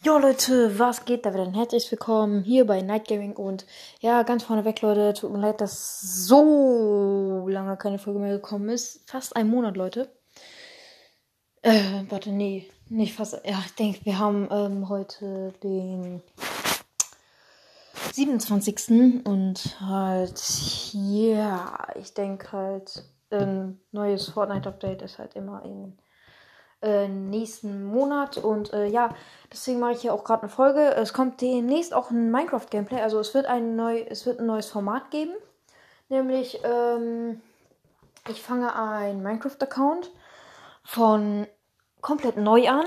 Jo Leute, was geht da wieder? Herzlich willkommen hier bei Night Gaming und ja, ganz vorneweg Leute, tut mir leid, dass so lange keine Folge mehr gekommen ist. Fast ein Monat, Leute. Äh, warte, nee, nicht fast. Ja, ich denke, wir haben ähm, heute den 27. und halt, ja, ich denke halt, ein neues Fortnite-Update ist halt immer in äh, nächsten Monat. Und äh, ja, deswegen mache ich hier auch gerade eine Folge. Es kommt demnächst auch ein Minecraft-Gameplay. Also es wird ein neu, es wird ein neues Format geben. Nämlich, ähm, ich fange ein Minecraft-Account von komplett neu an.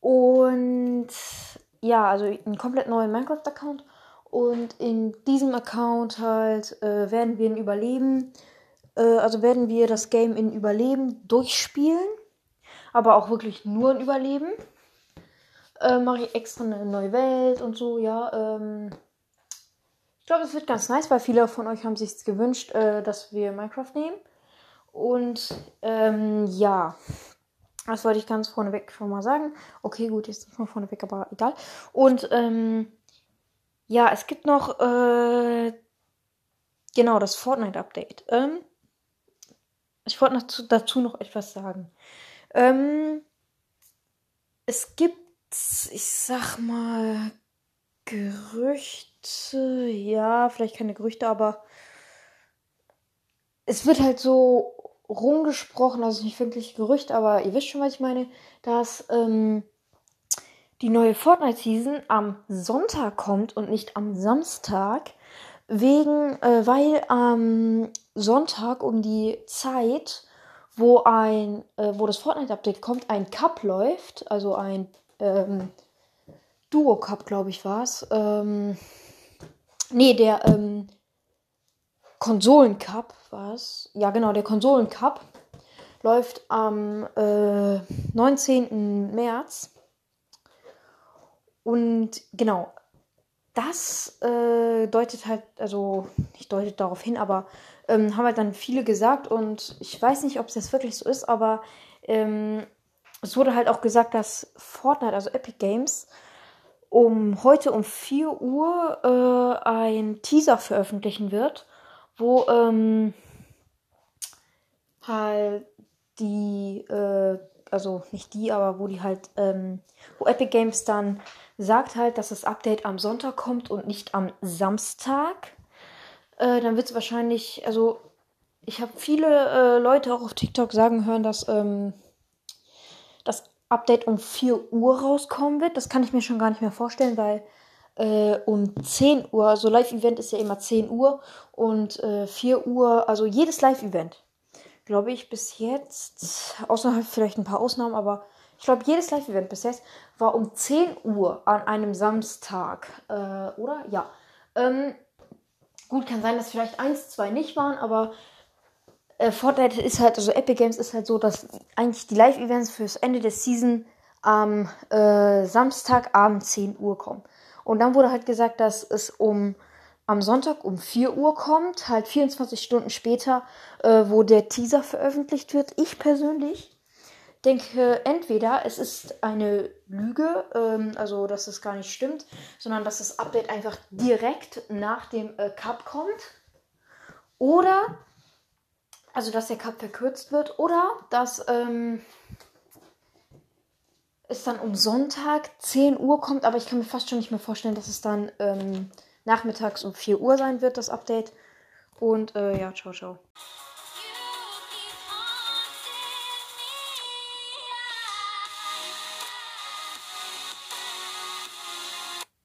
Und ja, also einen komplett neuen Minecraft-Account. Und in diesem Account halt äh, werden wir ihn überleben also werden wir das Game in Überleben durchspielen. Aber auch wirklich nur in Überleben. Äh, Mache ich extra eine neue Welt und so, ja. Ähm, ich glaube, es wird ganz nice, weil viele von euch haben sich gewünscht, äh, dass wir Minecraft nehmen. Und ähm, ja, das wollte ich ganz vorneweg schon mal sagen. Okay, gut, jetzt mal vorneweg, aber egal. Und ähm, ja, es gibt noch äh, genau das Fortnite-Update. Ähm, ich wollte noch zu, dazu noch etwas sagen. Ähm, es gibt, ich sag mal, Gerüchte, ja, vielleicht keine Gerüchte, aber es wird halt so rumgesprochen, also nicht wirklich Gerücht, aber ihr wisst schon, was ich meine, dass ähm, die neue Fortnite-Season am Sonntag kommt und nicht am Samstag. Wegen, äh, weil am Sonntag um die Zeit, wo ein, äh, wo das Fortnite-Update kommt, ein Cup läuft, also ein ähm, Duo Cup, glaube ich, war es. Ähm, nee, der ähm, Konsolen Cup war es. Ja, genau, der Konsolen Cup läuft am äh, 19. März. Und genau, das äh, deutet halt, also nicht deutet darauf hin, aber ähm, haben halt dann viele gesagt und ich weiß nicht, ob es jetzt wirklich so ist, aber ähm, es wurde halt auch gesagt, dass Fortnite, also Epic Games, um heute um 4 Uhr äh, ein Teaser veröffentlichen wird, wo ähm, halt die, äh, also nicht die, aber wo die halt, ähm, wo Epic Games dann sagt halt, dass das Update am Sonntag kommt und nicht am Samstag. Äh, dann wird es wahrscheinlich, also ich habe viele äh, Leute auch auf TikTok sagen hören, dass ähm, das Update um 4 Uhr rauskommen wird. Das kann ich mir schon gar nicht mehr vorstellen, weil äh, um 10 Uhr, also Live-Event ist ja immer 10 Uhr und äh, 4 Uhr, also jedes Live-Event, glaube ich, bis jetzt, außer vielleicht ein paar Ausnahmen, aber ich glaube, jedes Live-Event bis jetzt war um 10 Uhr an einem Samstag. Äh, oder? Ja. Ähm, gut, kann sein, dass vielleicht eins, zwei nicht waren, aber äh, Fortnite ist halt, also Epic Games ist halt so, dass eigentlich die Live-Events fürs Ende der Season am äh, Samstagabend 10 Uhr kommen. Und dann wurde halt gesagt, dass es um am Sonntag um 4 Uhr kommt, halt 24 Stunden später, äh, wo der Teaser veröffentlicht wird. Ich persönlich denke entweder es ist eine Lüge, ähm, also dass es gar nicht stimmt, sondern dass das Update einfach direkt nach dem äh, Cup kommt. Oder, also dass der Cup verkürzt wird, oder dass ähm, es dann um Sonntag 10 Uhr kommt, aber ich kann mir fast schon nicht mehr vorstellen, dass es dann ähm, nachmittags um 4 Uhr sein wird, das Update. Und äh, ja, ciao, ciao.